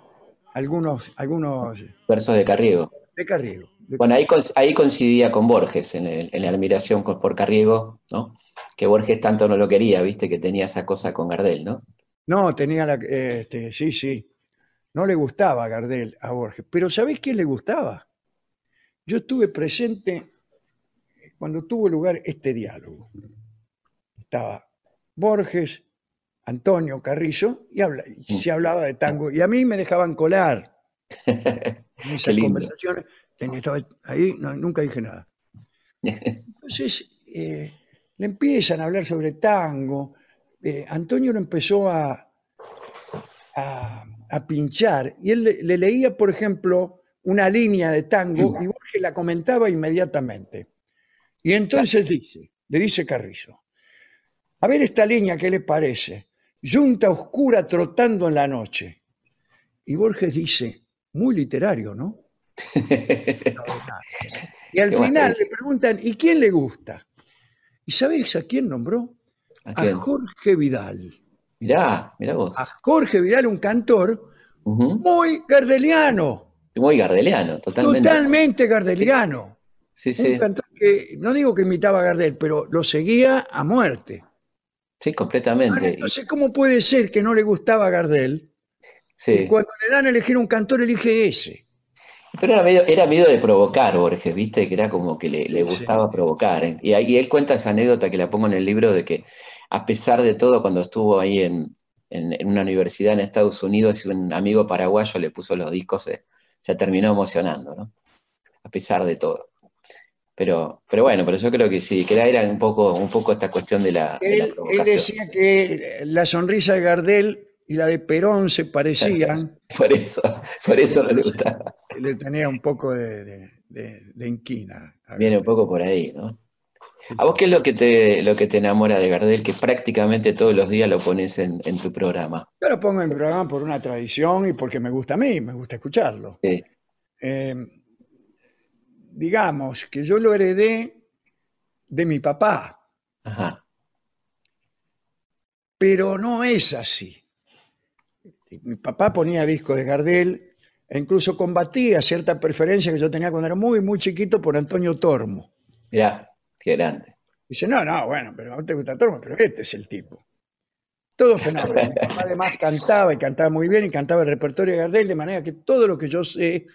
algunos, algunos...
Versos de Carriego.
De Carriego.
Bueno, ahí, coincidía con Borges en, la admiración por Carriego, ¿no? Que Borges tanto no lo quería, viste, que tenía esa cosa con Gardel, ¿no?
No, tenía la. Este, sí, sí. No le gustaba Gardel a Borges. Pero ¿sabés quién le gustaba? Yo estuve presente cuando tuvo lugar este diálogo. Estaba Borges, Antonio Carrizo, y, se hablaba de tango. Y a mí me dejaban colar en esas conversaciones estaba ahí, nunca dije nada. Entonces, eh, le empiezan a hablar sobre tango. Eh, Antonio lo empezó a, a, pinchar y él le, leía, por ejemplo, una línea de tango y Borges la comentaba inmediatamente. Y entonces dice, le dice Carrizo, a ver esta línea, ¿qué le parece? Yunta oscura trotando en la noche. Y Borges dice, muy literario, ¿no? Y al final le preguntan, ¿y quién le gusta? ¿Y sabéis a quién nombró? ¿A, Jorge Vidal.
Mirá, mirá vos.
A Jorge Vidal, un cantor muy gardeliano,
Muy gardeliano, totalmente.
totalmente gardeliano.
Sí, sí,
Un cantor que, no digo que imitaba a Gardel, pero lo seguía a muerte.
sí,
Ahora,
completamente.
entonces, ¿cómo puede ser que no le gustaba a Gardel?
Sí.
Y cuando le dan a elegir un cantor, elige ese.
Pero era medio, era medio de provocar, Borges, viste, que era como que le, le
Sí,
gustaba provocar. ¿eh? Y, ahí él cuenta esa anécdota que la pongo en el libro de que, a pesar de todo, cuando estuvo ahí en, en- en una universidad en Estados Unidos y un amigo paraguayo le puso los discos, se, se terminó emocionando, ¿no? A pesar de todo. Pero, pero bueno, pero yo creo que sí, que era, un poco, un poco esta cuestión de la, de la
Él, él
provocación.
decía que la sonrisa de Gardel y la de Perón se parecían,
Por eso, por eso no le gustaba.
Le tenía un poco de, de- de- de inquina.
Viene un poco por ahí, ¿no? ¿A vos qué es lo que te, lo que te enamora de Gardel, que prácticamente todos los días lo pones en, en tu programa?
Yo lo pongo en mi programa por una tradición y porque me gusta a mí, me gusta escucharlo.
Sí,
Eh, digamos que yo lo heredé de mi papá,
ajá,
pero no es así. Mi papá ponía discos de Gardel e incluso combatía cierta preferencia que yo tenía cuando era muy, muy chiquito por Antonio Tormo.
mirá, qué grande.
Dice, no, no, bueno, pero no te gusta Tormo, pero este es el tipo. Todo fenómeno. Mi papá además cantaba y cantaba muy bien y cantaba el repertorio de Gardel, de manera que todo lo que yo sé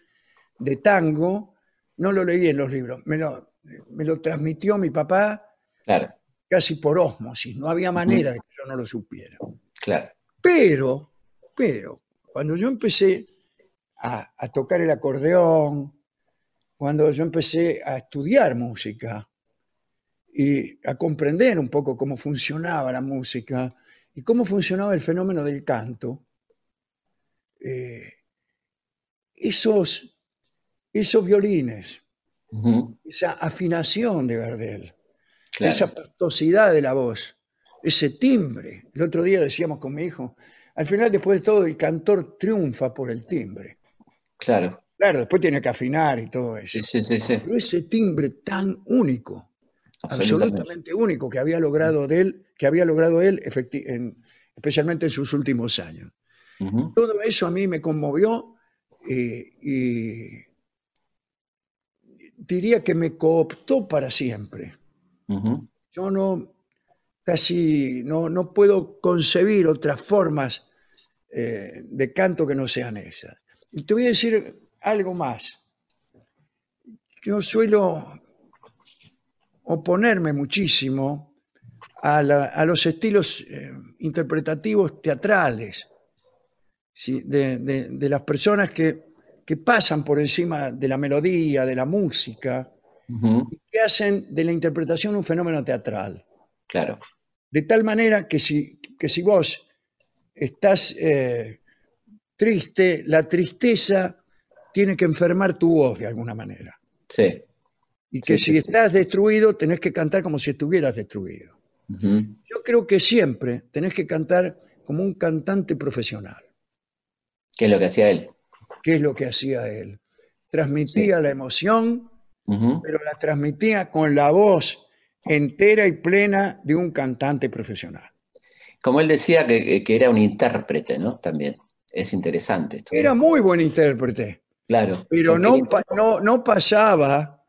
de tango no lo leí en los libros. Me lo, me lo transmitió mi papá
Claro,
casi por ósmosis. No había manera de que yo no lo supiera.
claro.
Pero, pero, cuando yo empecé a, a tocar el acordeón, cuando yo empecé a estudiar música y a comprender un poco cómo funcionaba la música y cómo funcionaba el fenómeno del canto, eh, esos, esos violines,
Ujú,
esa afinación de Gardel,
claro.
esa pastosidad de la voz, ese timbre. El otro día decíamos con mi hijo, al final, después de todo, el cantor triunfa por el timbre.
Claro,
Claro, después tiene que afinar y todo eso.
sí, sí, sí, sí.
Pero ese timbre tan único,
Absolutamente.
absolutamente único que había logrado de él, que había logrado él, en- especialmente en sus últimos años. Todo eso a mí me conmovió eh, y diría que me cooptó para siempre. Yo no, casi no, no puedo concebir otras formas eh, de canto que no sean esas. Y te voy a decir algo más. Yo suelo oponerme muchísimo a, la- a los estilos eh, interpretativos teatrales ¿sí? de, de- de las personas que, que pasan por encima de la melodía, de la música, que hacen de la interpretación un fenómeno teatral.
Claro,
De tal manera que si, que si vos estás eh, triste, la tristeza tiene que enfermar tu voz de alguna manera.
sí.
Y que
Sí,
si
sí, sí.
estás destruido, tenés que cantar como si estuvieras destruido. Yo creo que siempre tenés que cantar como un cantante profesional,
¿Qué es lo que hacía él?
que es lo que hacía él. Transmitía la emoción, pero la transmitía con la voz entera y plena de un cantante profesional.
Como él decía que, que era un intérprete, ¿no? También. Es interesante esto.
Era muy buen intérprete.
Claro.
pero no, no, no pasaba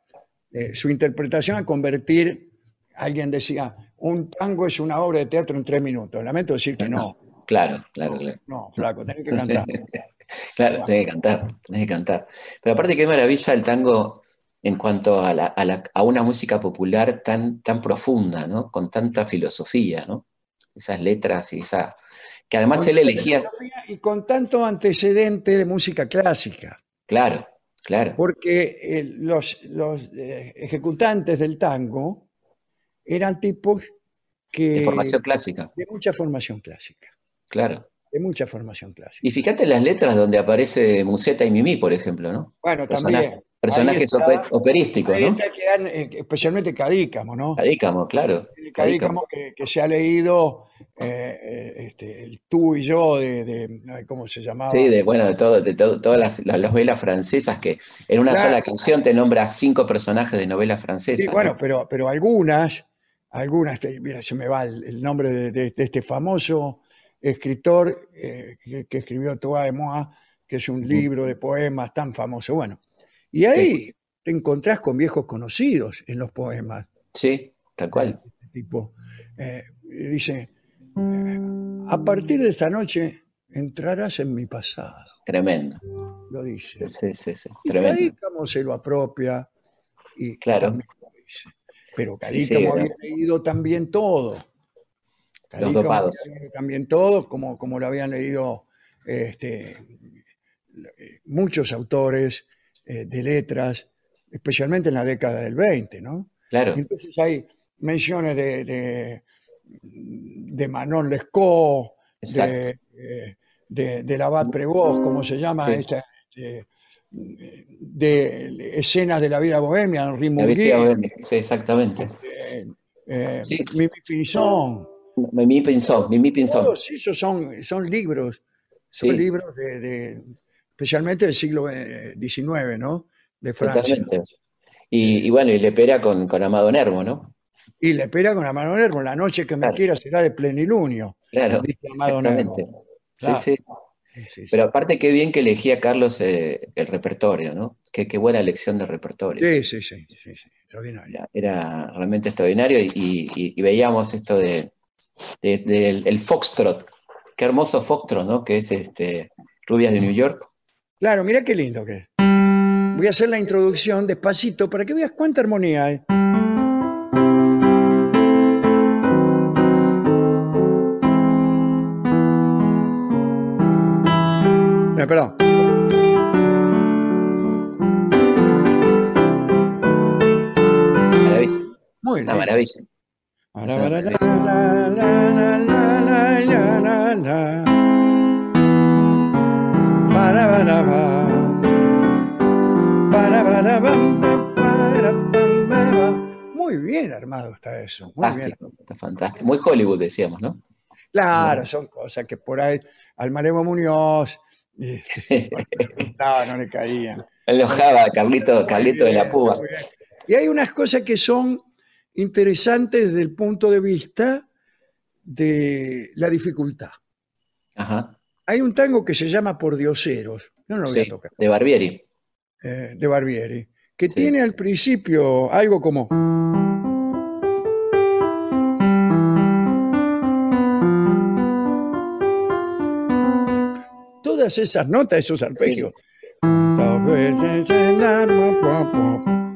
eh, su interpretación a convertir, alguien decía, un tango es una obra de teatro en tres minutos. Lamento decir que no.
Claro, claro, claro.
No, flaco, tenés que cantar.
Claro, tenés que cantar, tenés que cantar. Pero aparte, qué maravilla el tango en cuanto a, la- a la- a una música popular tan, tan profunda, ¿no? Con tanta filosofía, ¿no? Esas letras y esa... Que además
Con
él elegía...
Y con tanto antecedente de música clásica,
Claro, claro.
porque eh, los, los eh, ejecutantes del tango eran tipos que...
De formación clásica,
de mucha formación clásica,
claro.
de mucha formación clásica.
Y fíjate las letras donde aparece Museta y Mimi, por ejemplo, ¿no?
Bueno,
Personaje-
también.
personajes operísticos, ¿no?
que eh, especialmente Cadícamo, ¿no?
Cadícamo, claro.
El Cadícamo que, que se ha leído eh, eh, este, el tú y yo de, de- ¿cómo se llamaba?
Sí, de bueno, de todo, de todo- todas las, las novelas francesas que en una
Claro.
sola canción te nombra cinco personajes de novelas
Sí,
francesas.
bueno,
¿no?
pero, pero algunas, algunas, mira, se me va el, el nombre de, de- de este famoso escritor eh, que, que escribió Toi et moi, que es un libro de poemas tan famoso. Bueno, y ahí te encontrás con viejos conocidos en los poemas.
Sí, tal cual.
Tipo, eh, dice, a partir de esta noche entrarás en mi pasado.
Tremendo.
Lo dice.
Sí, sí, sí.
Y
Tremendo.
Cadícamo se lo apropia y
Claro.
también lo dice. Pero
Sí, sí,
había leído también todo. Cadícamo
dopados.
había leído también todo, como, como lo habían leído este, eh, muchos autores eh, de letras, especialmente en la década del 20, ¿no?
Claro.
Entonces hay menciones de, de, de Manon Lescaut, de, eh, de, de Labat Prévost, como se llama
Sí.
esta, este, de escenas de la vida bohemia, Henri
bohemia. Sí, exactamente.
eh, eh,
Sí.
Mimi Pinzón,
Mimi Pinzón, Mimi Pinzón.
todos esos son, son libros, son
Sí.
libros de, de- especialmente del siglo eh, XIX, ¿no? De Francia.
Totalmente. Y, y bueno, y le pera con, con Amado Nervo, ¿no?
Y le pega con la mano Nervo, la noche que me
Claro.
quiera será de plenilunio.
Claro.
Amado
Exactamente. Sí,
Claro.
sí. Pero aparte, qué bien que elegía Carlos eh, el repertorio, ¿no? Qué, qué buena elección de repertorio.
Sí, sí, sí, sí, sí, extraordinario.
Era, era realmente extraordinario y, y- y veíamos esto de, de- del el foxtrot. Qué hermoso foxtrot, ¿no? Que es este Rubias de New York.
Claro, mira qué lindo que es. Voy a hacer la introducción despacito para que veas cuánta armonía hay. Pam, para, pam, para. Muy bien armado está eso. Muy bien.
Fantástico, está fantástico. Muy Hollywood, decíamos, ¿no?
Claro, son cosas que por ahí al Muñoz este, cuando le gustaba, no le caían.
Enojaba a Carlito, Carlito de la Púa.
Y hay unas cosas que son interesantes desde el punto de vista de la dificultad.
Ajá.
Hay un tango que se llama Por Dioseros, yo no lo voy
Sí,
a tocar,
de Barbieri.
eh, de Barbieri, que
Sí.
tiene al principio algo como... Todas esas notas, esos arpegios,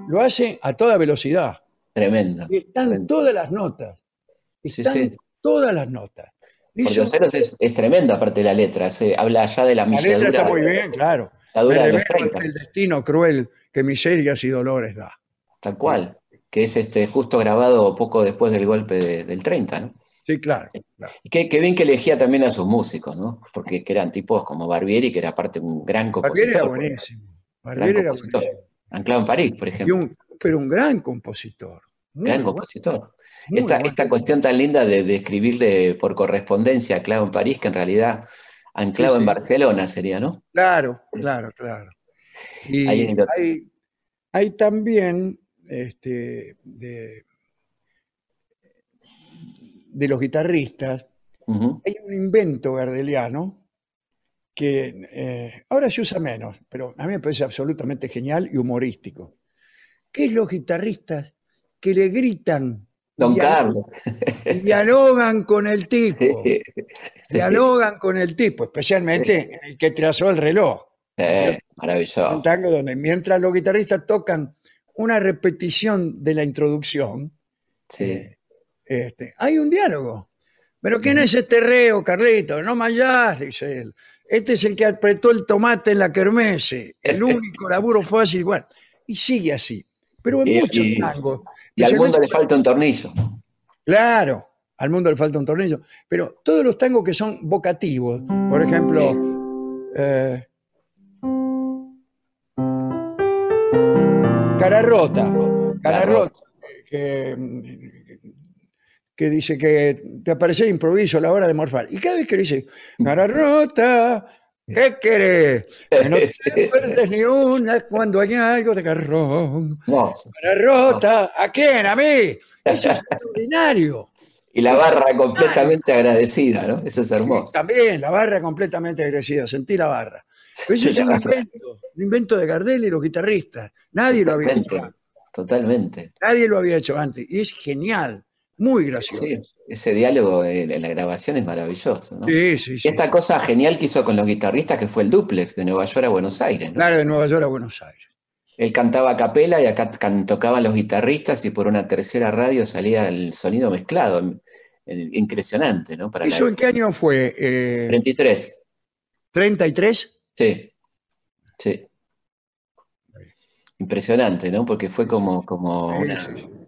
lo hace a toda velocidad.
Tremendo.
Y están
Tremendo.
todas las notas. Están
sí.
todas las notas.
Por
Hizo-
Dioseros es, es tremendo, aparte de la letra. Se habla ya de la
la letra está muy bien, claro.
la dura de los
revelo
30.
ante el destino cruel que miserias y dolores da.
Tal cual. Que es este justo grabado poco después del golpe de- del 30, ¿no?
Sí, claro. claro.
Y qué, qué bien que elegía también a sus músicos, ¿no? Porque que eran tipos como Barbieri, que era aparte un gran
Barbieri
compositor.
era buenísimo. Barbieri era
compositor.
buenísimo.
Anclado en París, por ejemplo.
un- pero un gran compositor. Muy
gran compositor. Esta, esta cuestión tan linda de, de escribirle por correspondencia anclado en París, que en realidad anclado
Sí, sí.
en Barcelona sería, ¿no?
Claro, claro, claro. Y hay, hay también este, de, de los guitarristas, hay un invento gardeliano que eh, ahora se usa menos, pero a mí me parece absolutamente genial y humorístico. Que es los guitarristas que le gritan,
Don Carlos.
dialogan con el tipo,
Sí, sí,
dialogan con el tipo, especialmente en el que trazó el reloj.
sí,
Es un
maravilloso.
tango donde mientras los guitarristas tocan una repetición de la introducción,
Sí.
eh, este, hay un diálogo. ¿Pero quién es este reo, Carlito? No mayás, dice él. Este es el que apretó el tomate en la kermesse. El único laburo fácil. Bueno, y sigue así. Pero en
Y-
muchos
y-
tangos.
Y al mundo le falta un tornillo.
Claro, al mundo le falta un tornillo. Pero todos los tangos que son vocativos, por ejemplo, eh, Cara Rota, Cara
Cara
Rota, que, que dice que te aparece de improviso a la hora de morfar. Y cada vez que le dice, Cara Rota, ¿qué querés? Que no te pierdes ni una cuando hay algo de garrón.
Hermoso.
Cara Rota, ¿a quién? ¿A mí? Eso es extraordinario.
Y la barra completamente agradecida, ¿no? Eso es hermoso.
También, la barra completamente agradecida, sentí la barra. Pero eso es un invento, un invento de Gardel y los guitarristas. Nadie lo había hecho antes.
totalmente.
Nadie lo había hecho antes. Y es genial, muy gracioso.
Sí, ese diálogo en la grabación es maravilloso, ¿no?
Sí, sí,
Y
sí.
esta cosa genial que hizo con los guitarristas, que fue el duplex de Nueva York a Buenos Aires, ¿no?
Claro, de Nueva York a Buenos Aires.
Él cantaba a capela y acá tocaban los guitarristas y por una tercera radio salía el sonido mezclado. Impresionante, ¿no? Para
¿Eso en qué año fue? Eh,
33,
¿33?
sí, sí. Impresionante, ¿no? Porque fue como, como una,
sí, sí, sí, sí.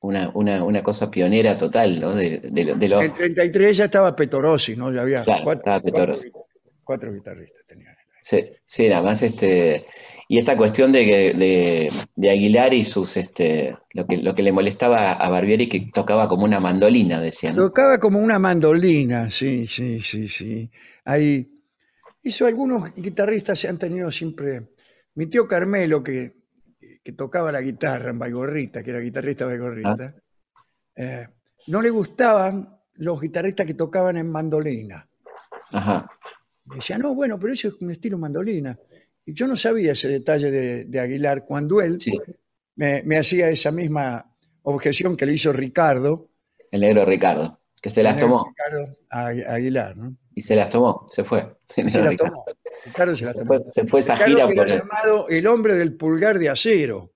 Una, una, una cosa pionera total, ¿no? De, de de los-
En 33 ya estaba Petorosi, ¿no? Ya había
Claro,
cuatro,
estaba Petorosi.
cuatro- cuatro guitarristas. Tenía.
Sí, sí, nada más este. Y esta cuestión de, de, de Aguilar y sus este lo que, lo que le molestaba a Barbieri que tocaba como una mandolina, decían.
Tocaba como una mandolina, sí, sí, sí, sí. Hay, eso algunos guitarristas se han tenido siempre. Mi tío Carmelo, que, que tocaba la guitarra en Baigorrita, que era guitarrista Baigorrita, eh, no le gustaban los guitarristas que tocaban en mandolina.
Ajá.
Decía, no, bueno, pero eso es un estilo mandolina. Y yo no sabía ese detalle de, de Aguilar cuando él
Sí,
me, me hacía esa misma objeción que le hizo Ricardo.
el negro Ricardo, que se las tomó.
Ricardo Aguilar, ¿no?
Y se las tomó, se fue.
Se la tomó. Ricardo se la
Se
tomó.
fue, se fue esa
Ricardo
gira
que
por
era
el.
llamado el hombre del pulgar de acero,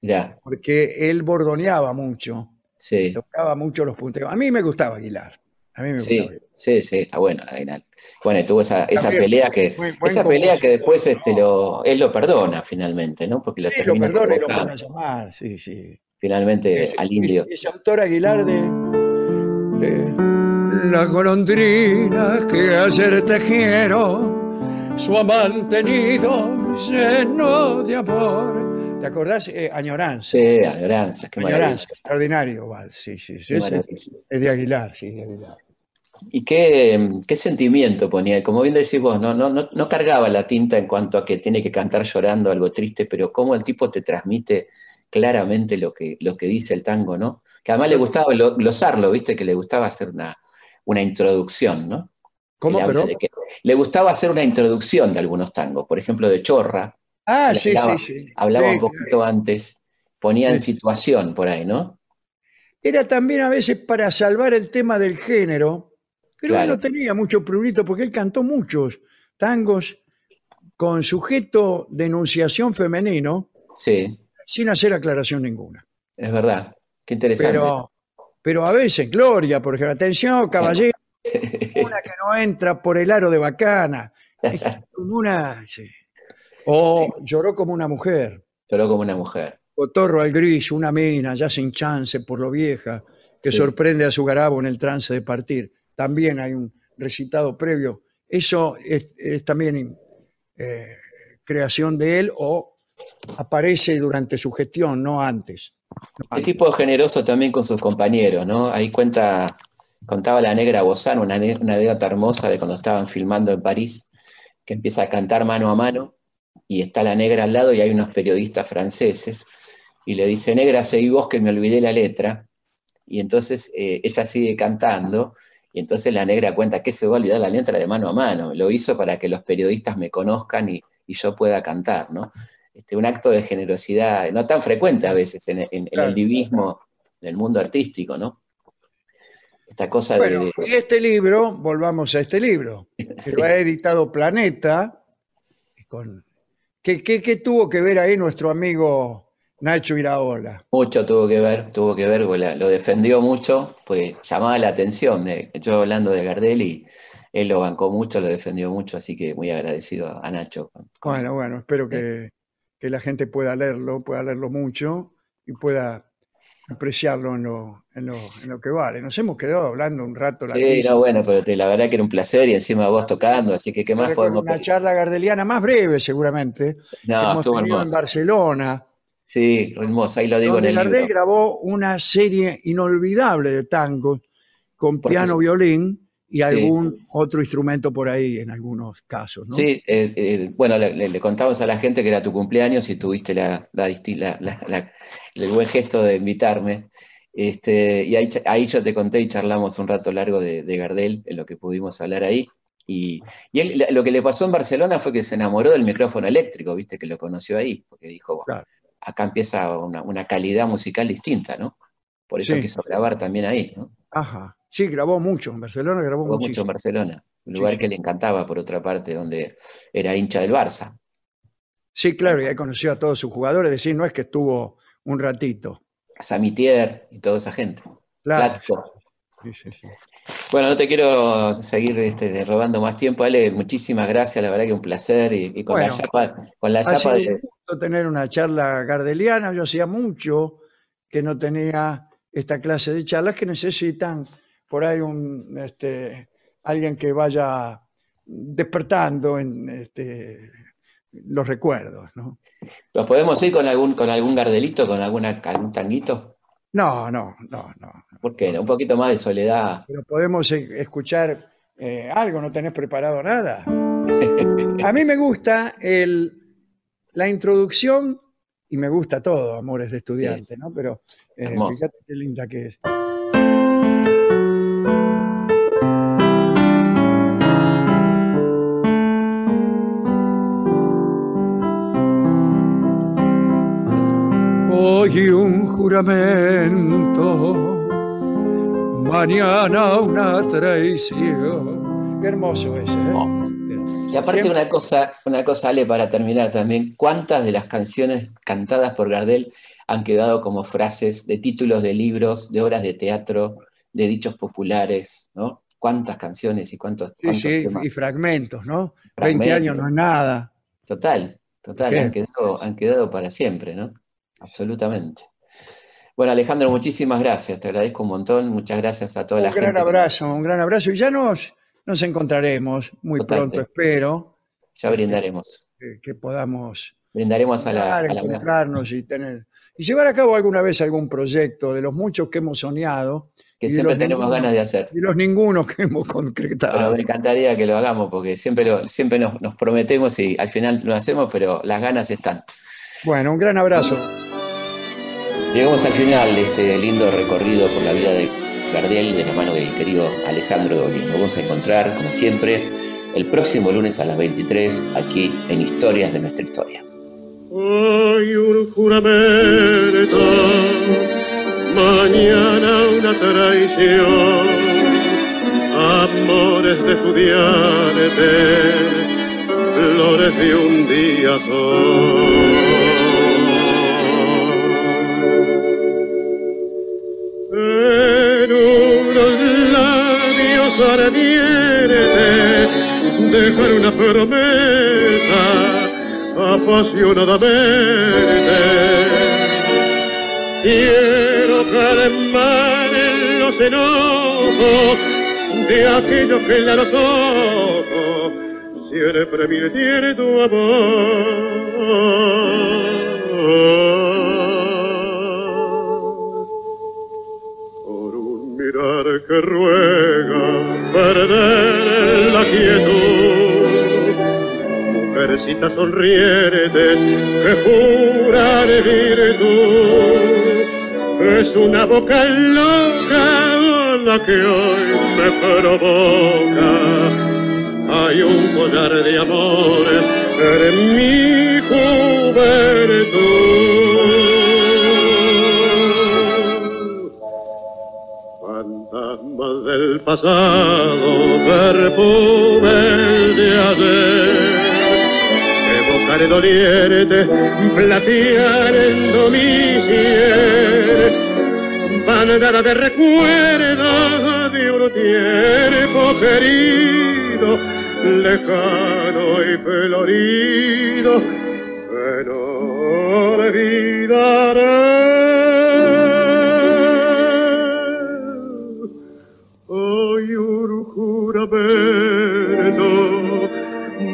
Ya,
porque él bordoneaba mucho,
sí,
tocaba mucho los punteos. A mí me gustaba Aguilar. A mí me
sí,
gustaba.
sí, sí, está bueno. Aguilar. Bueno, y tuvo esa, esa
También
pelea que,
buen
esa pelea que después este,
¿no?
lo, él lo perdona finalmente, ¿no? Porque lo
Sí, lo
termina
perdona y lo van a llamar, sí, sí.
finalmente
Es-
al indio.
Es, es autor Aguilar de, de Las golondrinas que ayer tejieron su amante nido lleno de amor. ¿Te acordás? Eh, Añoranza.
Sí, añoranza, qué.
Añoranza, extraordinario, Val. Sí, sí, sí. es de Aguilar, sí, de Aguilar.
¿Y qué, qué sentimiento ponía? Como bien decís vos, no, no, no, no cargaba la tinta en cuanto a que tiene que cantar llorando algo triste, pero cómo el tipo te transmite claramente lo que, lo que dice el tango, ¿no? Que además le gustaba glo- glosarlo, ¿viste? Que le gustaba hacer una, una introducción, ¿no?
¿Cómo,
que- le gustaba hacer una introducción de algunos tangos, por ejemplo, de Chorra,
Ah, sí,
hablaba-
sí, sí.
hablaba
Sí,
un poquito antes, ponía en situación por ahí, ¿no?
Era también a veces para salvar el tema del género, pero él no tenía mucho prurito porque él cantó muchos tangos con sujeto de enunciación femenino
Sí,
sin hacer aclaración ninguna.
es verdad. Qué interesante.
Pero, pero a veces, Gloria, por ejemplo, atención, caballero, una que no entra por el aro de bacana. Es una. sí. O lloró como una mujer.
Lloró como una mujer.
Cotorro al gris, una mina, ya sin chance por lo vieja, que
Sí.
sorprende a su garabo en el trance de partir. También hay un recitado previo. Eso es, es también eh, creación de él o aparece durante su gestión, no antes. No
Qué tipo generoso también con sus compañeros, ¿no? Ahí cuenta, contaba la negra Bozán, una, una anécdota hermosa de cuando estaban filmando en París, que empieza a cantar mano a mano y está la negra al lado y hay unos periodistas franceses y le dice, negra, seguí vos que me olvidé la letra. Y entonces eh, ella sigue cantando y entonces la negra cuenta que se va a olvidar la letra de mano a mano. Lo hizo para que los periodistas me conozcan y, y yo pueda cantar, ¿no? Este, un acto de generosidad, no tan frecuente a veces en, en- en
Claro.
el divismo del mundo artístico, ¿no? Esta cosa de-
Bueno,
de,
y este libro, volvamos a este libro, que lo ha editado Planeta. Con, ¿qué, qué, qué tuvo que ver ahí nuestro amigo Nacho Iraola?
mucho tuvo que ver, tuvo que ver, lo defendió mucho, pues llamaba la atención, de, yo hablando de Gardel y él lo bancó mucho, lo defendió mucho, así que muy agradecido a, Nacho.
Bueno, bueno, espero que, que la gente pueda leerlo, pueda leerlo mucho y pueda apreciarlo en lo, en lo, en lo que vale. Nos hemos quedado hablando un rato.
Sí,
larguísimo.
no, bueno, pero te- la verdad que era un placer y encima vos tocando, así que qué más podemos
una charla gardeliana más breve, seguramente, que
No,
hemos
estuvo
tenido en
hermoso.
Barcelona,
Sí, hermoso, ahí lo digo en el
Gardel
libro.
grabó una serie inolvidable de tangos con
Porque
piano, violín y
Sí.
algún otro instrumento por ahí en algunos casos. ¿no?
Sí, eh, eh, bueno, le, le- le contamos a la gente que era tu cumpleaños y tuviste la, la la- el buen gesto de invitarme. Este, y ahí, yo te conté y charlamos un rato largo de, Gardel, en lo que pudimos hablar ahí. Y, él, lo que le pasó en Barcelona fue que se enamoró del micrófono eléctrico, viste, que lo conoció ahí, porque dijo, acá empieza una, calidad musical distinta, ¿no? Por eso quiso grabar también ahí, ¿no?
Ajá. Sí, grabó mucho, en Barcelona grabó, grabó mucho
en Barcelona, un lugar que le encantaba, por otra parte, donde era hincha del Barça.
Sí, claro, y ahí conoció a todos sus jugadores, es decir, no es que estuvo un ratito.
A Samitier y toda esa gente. Claro. Bueno, no te quiero seguir este, robando más tiempo, Ale. Muchísimas gracias, la verdad que un placer. Y, con la chapa, con la chapa de.
tener una charla gardeliana. Yo hacía mucho que no tenía esta clase de charlas que necesitan por ahí un este, alguien que vaya despertando en este, los recuerdos. ¿no?
¿Los podemos ir con algún, con algún gardelito, con alguna, algún tanguito?
No, no, no, no.
¿Por qué? Un poquito más de soledad.
Pero podemos e, escuchar eh, algo, ¿no tenés preparado nada? A mí me gusta el, la introducción y me gusta todo, Amores de Estudiante, ¿no? Pero eh, fíjate qué linda que es. Hoy un juramento, mañana una traición. Qué hermoso ese, ¿eh?
Y aparte una cosa, una cosa, Ale, para terminar también, ¿cuántas de las canciones cantadas por Gardel han quedado como frases de títulos de libros, de obras de teatro, de dichos populares, ¿no? ¿Cuántas canciones y cuántos,
sí, y fragmentos, ¿no? Veinte 20 años no es nada.
Total, total, han quedado, han quedado para siempre, ¿no? Absolutamente. Bueno, Alejandro, muchísimas gracias, te agradezco un montón, muchas gracias a toda la gente.
Un gran abrazo, un gran abrazo y ya nos, nos encontraremos muy pronto, espero.
Ya este, brindaremos.
Que, podamos
brindaremos a la,
encontrarnos y tener y llevar a cabo alguna vez algún proyecto de los muchos que hemos soñado
que siempre tenemos ganas de hacer.
Y los ningunos que hemos concretado.
Pero me encantaría que lo hagamos porque siempre, lo, siempre nos, nos prometemos y al final lo hacemos, pero las ganas están.
Bueno, un gran abrazo.
Llegamos al final de este lindo recorrido por la vida de Gardel de la mano del querido Alejandro Dolin. Nos vamos a encontrar, como siempre, el próximo lunes a las 23 aquí en Historias de nuestra historia.
Hoy un juramento, mañana una traición, amores de estudiantes, flores de un día son. Dejar una promesa apasionadamente. Quiero calmar los enojos de aquellos que la ojos siempre tiene tu amor. Que ruega perder la quietud. Mujercita sonriente que jura de virtud. Es una boca loca la que hoy me provoca. Hay un collar de amores en mi juventud. Del pasado, perfume de ayer. Evocaré doliente, plateando mi piel, bandada de recuerdos de un tiempo querido, lejano y colorido, que no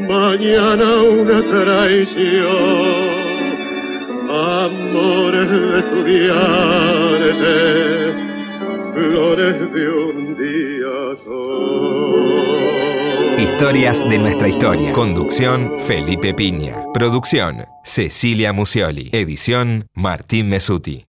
mañana una traición, amores de estudiante, flores de un día son.
Historias de nuestra historia. Conducción Felipe Piña. Producción Cecilia Musioli. Edición Martín Mesuti.